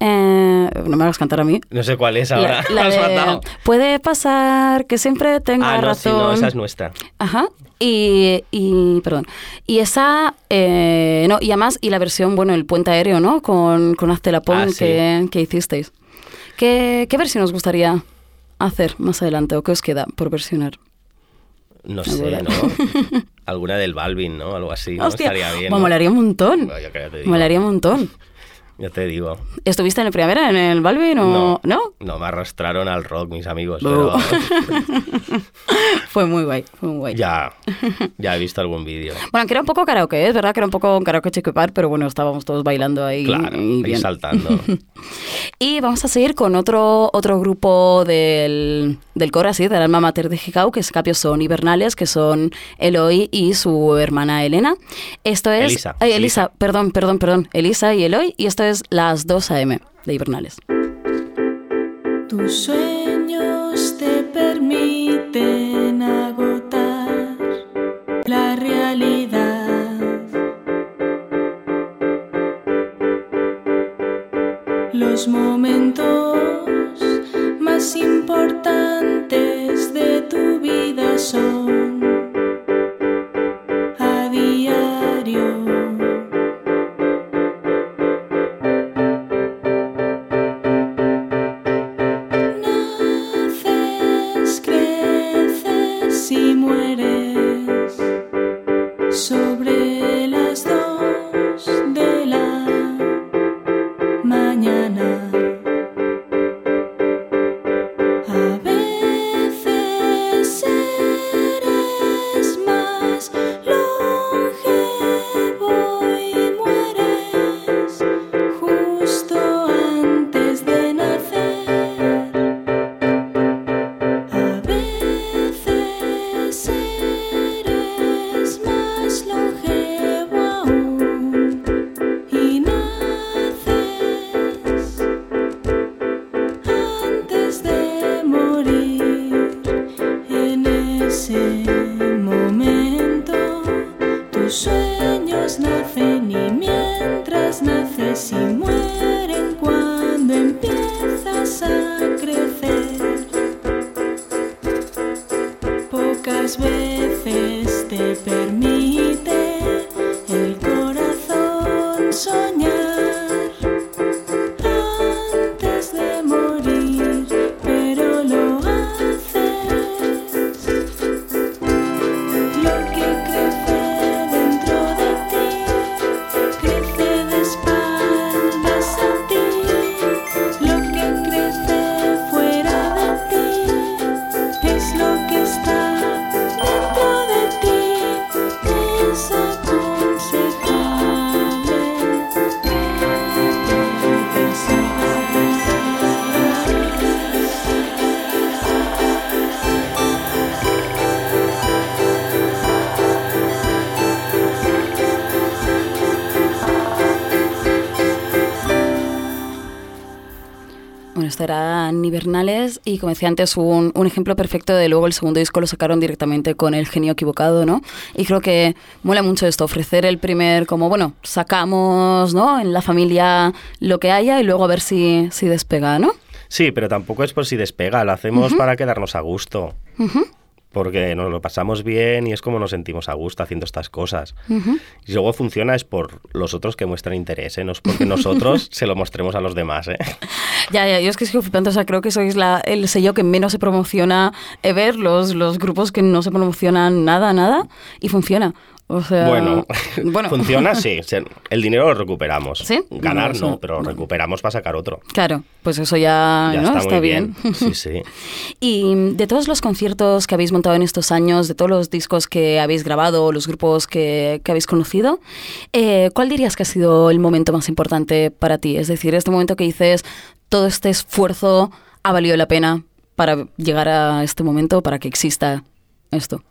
Speaker 1: eh, no me hagas cantar a mí.
Speaker 2: No sé cuál es ahora.
Speaker 1: La, la de, puede pasar que siempre tenga
Speaker 2: Ah, no, sí,
Speaker 1: razón.
Speaker 2: no, esa es nuestra.
Speaker 1: Ajá. Y, y, perdón. Y esa, eh, no, y además, y la versión, bueno, el puente aéreo, ¿no? Con, con Hazte la Pon
Speaker 2: Ah, sí.
Speaker 1: que, que hicisteis. ¿Qué, ¿Qué versión os gustaría hacer más adelante o qué os queda por versionar?
Speaker 2: No sé. ¿no? Alguna del Balvin, ¿no? Algo así. ¿no?
Speaker 1: Hostia,
Speaker 2: Estaría bien.
Speaker 1: me
Speaker 2: ¿no?
Speaker 1: molaría un montón.
Speaker 2: Bueno.
Speaker 1: Molaría un montón.
Speaker 2: Ya te digo.
Speaker 1: ¿Estuviste en el primavera en el Balvin o no?
Speaker 2: No, me arrastraron al rock mis amigos, pero
Speaker 1: Fue muy guay, fue muy guay.
Speaker 2: ya, ya he visto algún vídeo.
Speaker 1: Bueno, que era un poco karaoke, es verdad que era un poco karaoke chiquipar, pero bueno, estábamos todos bailando ahí.
Speaker 2: Claro,
Speaker 1: y bien.
Speaker 2: saltando.
Speaker 1: Y vamos a seguir con otro, otro grupo del, del coro, así, del alma mater de Hikau, que es Capio son hibernales, que son Eloy y su hermana Elena. Esto es...
Speaker 2: Elisa,
Speaker 1: Ay, Elisa,
Speaker 2: Elisa.
Speaker 1: perdón, perdón, perdón. Elisa y Eloy, y esto las 2 AM de hibernales.
Speaker 8: Tus sueños te y
Speaker 1: como decía antes, un, un ejemplo perfecto de luego el segundo disco lo sacaron directamente con el genio equivocado, ¿no? Y creo que mola mucho esto, ofrecer el primer, como bueno, sacamos, ¿no? En la familia lo que haya y luego a ver si, si despega, ¿no?
Speaker 2: Sí, pero tampoco es por si despega, lo hacemos para quedarnos a gusto. Porque nos lo pasamos bien y es como nos sentimos a gusto haciendo estas cosas. Y luego funciona es por los otros que muestran interés, ¿eh? no es porque nosotros se lo mostremos a los demás. ¿eh?
Speaker 1: Ya, ya, yo es que flipando, o sea, creo que sois la, el sello que menos se promociona ever, los, los grupos que no se promocionan nada, nada, y funciona. O sea,
Speaker 2: Bueno,
Speaker 1: bueno.
Speaker 2: funciona, sí. El dinero lo recuperamos.
Speaker 1: ¿Sí?
Speaker 2: Ganar
Speaker 1: No,
Speaker 2: pero recuperamos para sacar otro.
Speaker 1: Claro, pues eso ya,
Speaker 2: está, muy bien.
Speaker 1: bien.
Speaker 2: Sí, sí.
Speaker 1: Y de todos los conciertos que habéis montado en estos años, de todos los discos que habéis grabado, los grupos que, que habéis conocido, eh, ¿cuál dirías que ha sido el momento más importante para ti? Es decir, este momento que dices, todo este esfuerzo ha valido la pena para llegar a este momento, para que exista esto.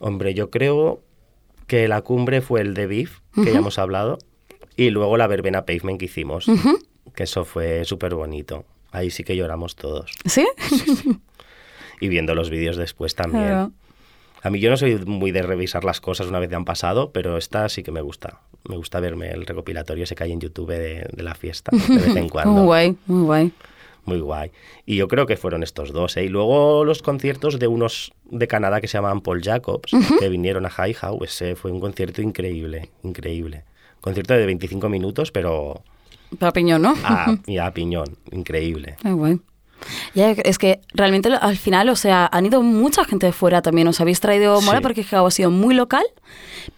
Speaker 2: Hombre, yo creo que la cumbre fue el de Beef, que ya hemos hablado, y luego la verbena pavement que hicimos, que eso fue súper bonito. Ahí sí que lloramos todos.
Speaker 1: ¿Sí?
Speaker 2: Y viendo los vídeos después también.
Speaker 1: Claro.
Speaker 2: A mí yo no soy muy de revisar las cosas una vez que han pasado, pero esta sí que me gusta. Me gusta verme el recopilatorio ese que hay en YouTube de, de la fiesta, de vez en cuando.
Speaker 1: Muy guay, muy guay.
Speaker 2: Muy guay. Y yo creo que fueron estos dos, ¿eh? Y luego los conciertos de unos de Canadá que se llamaban Paul Jacobs, que vinieron a High House. Ese fue un concierto increíble, increíble. Concierto de 25 minutos, pero
Speaker 1: Para piñón, ¿no?
Speaker 2: a, y a piñón. Increíble.
Speaker 1: Ya, es que realmente al final, o sea, han ido mucha gente de fuera también. Os habéis traído mola
Speaker 2: Sí.
Speaker 1: porque ha sido muy local,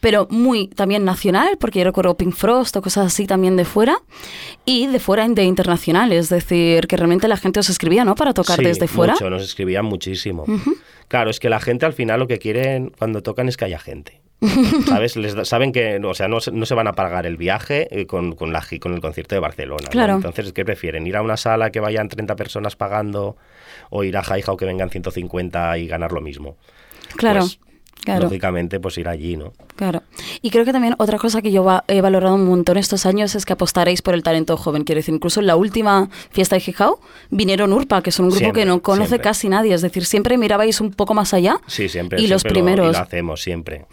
Speaker 1: pero muy también nacional, porque yo recuerdo Pink Frost o cosas así también de fuera, y de fuera de internacional. Es decir, que realmente la gente os escribía, ¿no? Para tocar
Speaker 2: Sí,
Speaker 1: desde fuera.
Speaker 2: mucho, nos escribían muchísimo. Claro, es que la gente al final lo que quieren cuando tocan es que haya gente. ¿Sabes? Les da- saben que o sea, no, se- no se van a pagar el viaje eh, con, con, la, con el concierto de Barcelona. ¿no?
Speaker 1: Claro.
Speaker 2: Entonces, ¿qué prefieren? ¿Ir a una sala que vayan 30 personas pagando o ir a Hi-How que vengan 150 y ganar lo mismo?
Speaker 1: Claro,
Speaker 2: Pues,
Speaker 1: claro.
Speaker 2: Lógicamente, pues ir allí, ¿no?
Speaker 1: Claro. Y creo que también otra cosa que yo va- he valorado un montón estos años es que apostaréis por el talento joven. Quiero decir, incluso en la última fiesta de Gijao vinieron Urpa, que son un grupo
Speaker 2: Siempre,
Speaker 1: que no conoce
Speaker 2: siempre.
Speaker 1: casi nadie. Es decir, siempre mirabais un poco más allá.
Speaker 2: Sí, siempre.
Speaker 1: Y los
Speaker 2: siempre lo-
Speaker 1: primeros.
Speaker 2: y lo hacemos siempre.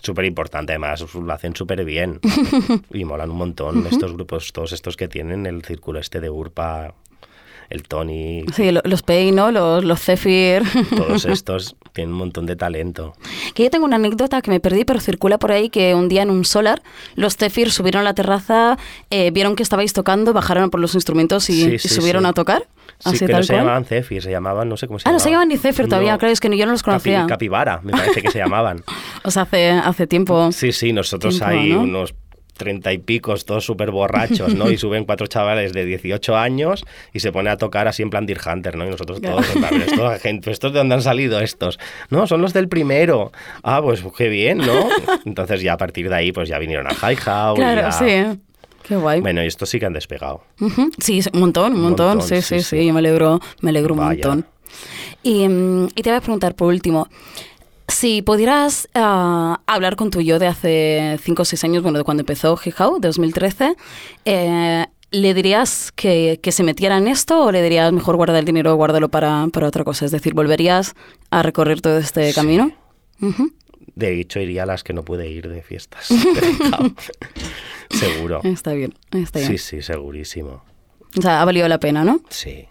Speaker 2: Súper importante, además, lo hacen súper bien. y molan un montón estos grupos, todos estos que tienen el círculo este de Urpa, el Tony,
Speaker 1: Sí, lo- los Pei, ¿no? Los, los Zephyr.
Speaker 2: todos estos tienen un montón de talento.
Speaker 1: que yo tengo una anécdota que me perdí, pero circula por ahí que un día en un solar los Zephyr subieron a la terraza, eh, vieron que estabais tocando, bajaron por los instrumentos y,
Speaker 2: Sí,
Speaker 1: y
Speaker 2: sí,
Speaker 1: subieron
Speaker 2: sí.
Speaker 1: a tocar.
Speaker 2: Sí,
Speaker 1: Así tal
Speaker 2: se
Speaker 1: cual.
Speaker 2: llamaban Zephyr, se llamaban, no sé cómo se
Speaker 1: Ah, no
Speaker 2: llamaban.
Speaker 1: se llaman ni Zephyr todavía, claro, es que yo no los
Speaker 2: Capi-
Speaker 1: conocía.
Speaker 2: Capibara, me parece que se llamaban.
Speaker 1: O sea, hace, hace tiempo.
Speaker 2: Sí, sí, nosotros
Speaker 1: Tiempo,
Speaker 2: hay
Speaker 1: ¿no?
Speaker 2: unos treinta y picos, todos súper borrachos, ¿no? Y suben cuatro chavales de 18 años y se pone a tocar así en plan Deer Hunter, ¿no? Y nosotros todos, en plan, "Pero esto, gente, ¿estos de dónde han salido estos? No, son los del primero. Ah, pues qué bien, ¿no? Entonces ya a partir de ahí, pues ya vinieron a High House.
Speaker 1: Claro,
Speaker 2: ya-
Speaker 1: sí. Qué guay.
Speaker 2: Bueno, y estos sí que han despegado.
Speaker 1: Sí, sí, un montón, un montón.
Speaker 2: montón,
Speaker 1: Sí, sí,
Speaker 2: sí,
Speaker 1: sí,
Speaker 2: sí.
Speaker 1: me alegro, me alegro un montón. Y, mm, y te voy a preguntar por último, si pudieras ah, hablar con tu yo de hace 5 o 6 años, bueno, de cuando empezó Hijau, 2013, eh, ¿le dirías que, que se metiera en esto o le dirías mejor guarda el dinero o guárdalo para, para otra cosa? Es decir, ¿volverías a recorrer todo este
Speaker 2: Sí.
Speaker 1: camino?
Speaker 2: De hecho, iría a las que no pude ir de fiestas. Seguro.
Speaker 1: Está bien, está bien.
Speaker 2: Sí, sí, segurísimo.
Speaker 1: O sea, ha valido la pena, ¿no?
Speaker 2: Sí.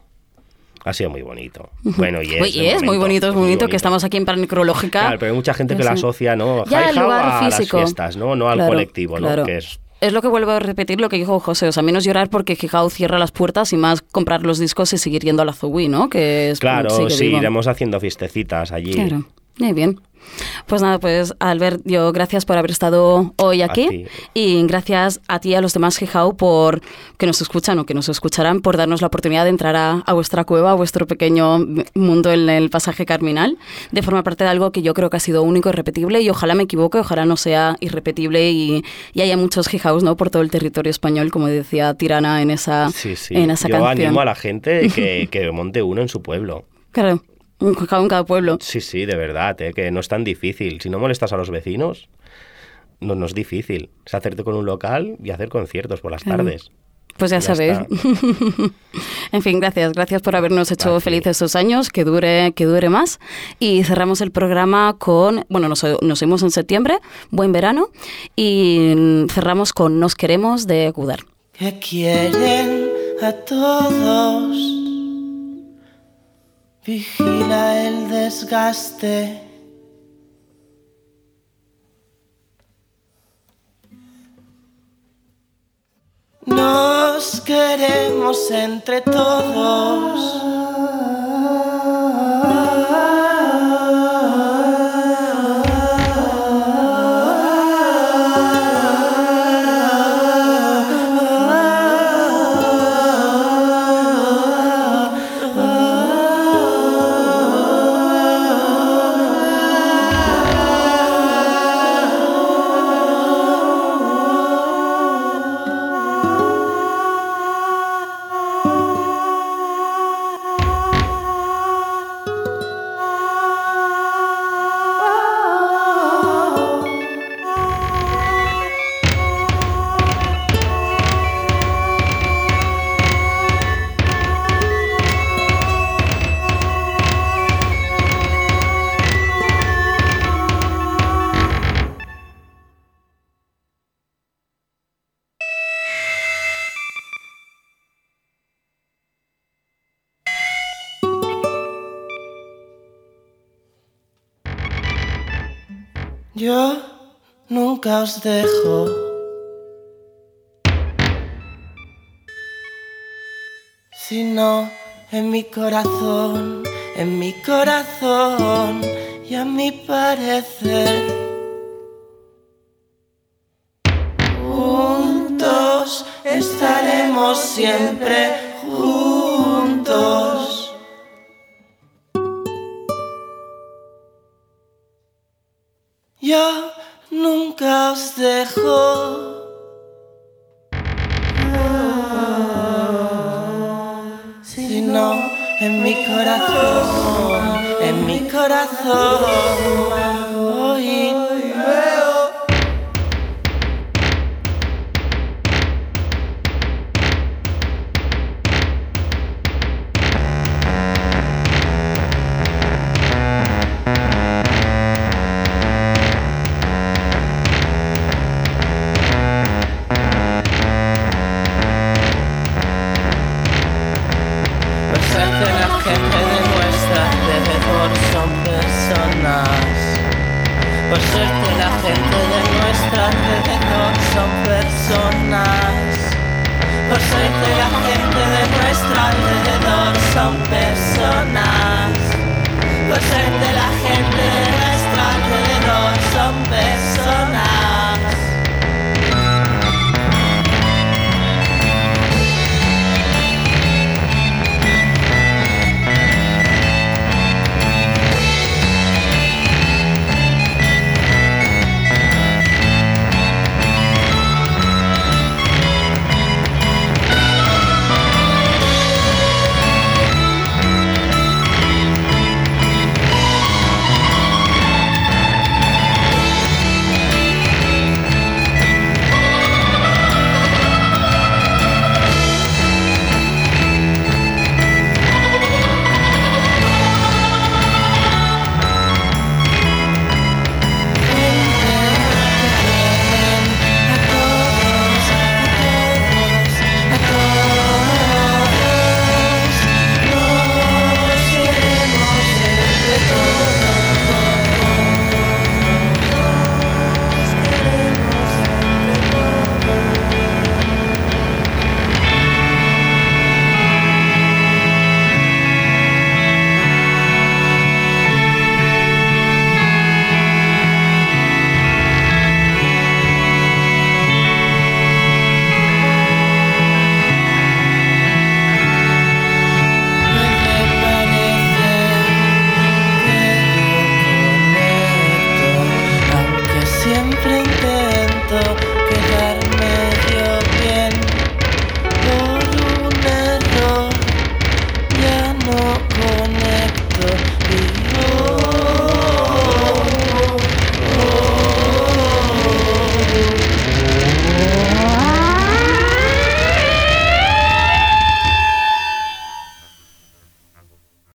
Speaker 2: Ha sido muy bonito. Bueno, y es. De
Speaker 1: es muy bonito, es muy bonito que estamos aquí en plan necrológica.
Speaker 2: Claro, pero hay mucha gente que
Speaker 1: Ya
Speaker 2: la asocia, ¿no?
Speaker 1: Ya, el lugar
Speaker 2: a
Speaker 1: físico.
Speaker 2: las fiestas, ¿no? No al
Speaker 1: Claro,
Speaker 2: colectivo, ¿no?
Speaker 1: claro.
Speaker 2: Que es
Speaker 1: Es lo que vuelvo a repetir lo que dijo José, o sea, menos llorar porque Gijao cierra las puertas y más comprar los discos y seguir yendo a la Zubi, ¿no? Que es
Speaker 2: Claro, sí,
Speaker 1: vivo.
Speaker 2: iremos haciendo fiestecitas allí.
Speaker 1: Claro, muy bien. Pues nada, pues Albert, yo gracias por haber estado hoy aquí y gracias a ti y a los demás Gijao por que nos escuchan o que nos escucharán por darnos la oportunidad de entrar a, a vuestra cueva, a vuestro pequeño mundo en el pasaje carminal, de formar parte de algo que yo creo que ha sido único y repetible y ojalá me equivoque, ojalá no sea irrepetible y, y haya muchos Gijaos ¿no? por todo el territorio español, como decía Tirana en esa,
Speaker 2: Sí, sí.
Speaker 1: en esa
Speaker 2: Yo
Speaker 1: canción.
Speaker 2: animo a la gente que, que monte uno en su pueblo.
Speaker 1: Claro, un en cada pueblo.
Speaker 2: Sí, sí, de verdad, ¿eh? que no es tan difícil. Si no molestas a los vecinos, no, no es difícil. Es hacerte con un local y hacer conciertos por las
Speaker 1: Claro.
Speaker 2: tardes.
Speaker 1: Pues ya,
Speaker 2: Ya
Speaker 1: sabéis. en fin, gracias. Gracias por habernos hecho
Speaker 2: Gracias.
Speaker 1: felices estos años, que dure, que dure más. Y cerramos el programa con, bueno, nos, nos vemos en septiembre, buen verano, y cerramos con Nos queremos de Gudar.
Speaker 3: que quieren a todos. Vigila el desgaste.
Speaker 9: Nos queremos entre todos. Os dejo. Sino en mi corazón, en mi corazón y a mi parecer. Juntos estaremos siempre nunca os dejo. Sino en mi corazón, en mi corazón. Por suerte la gente de nuestra alrededor son personas. Por suerte la gente de nuestro alrededor son personas. Por suerte la gente de nuestro alrededor son personas.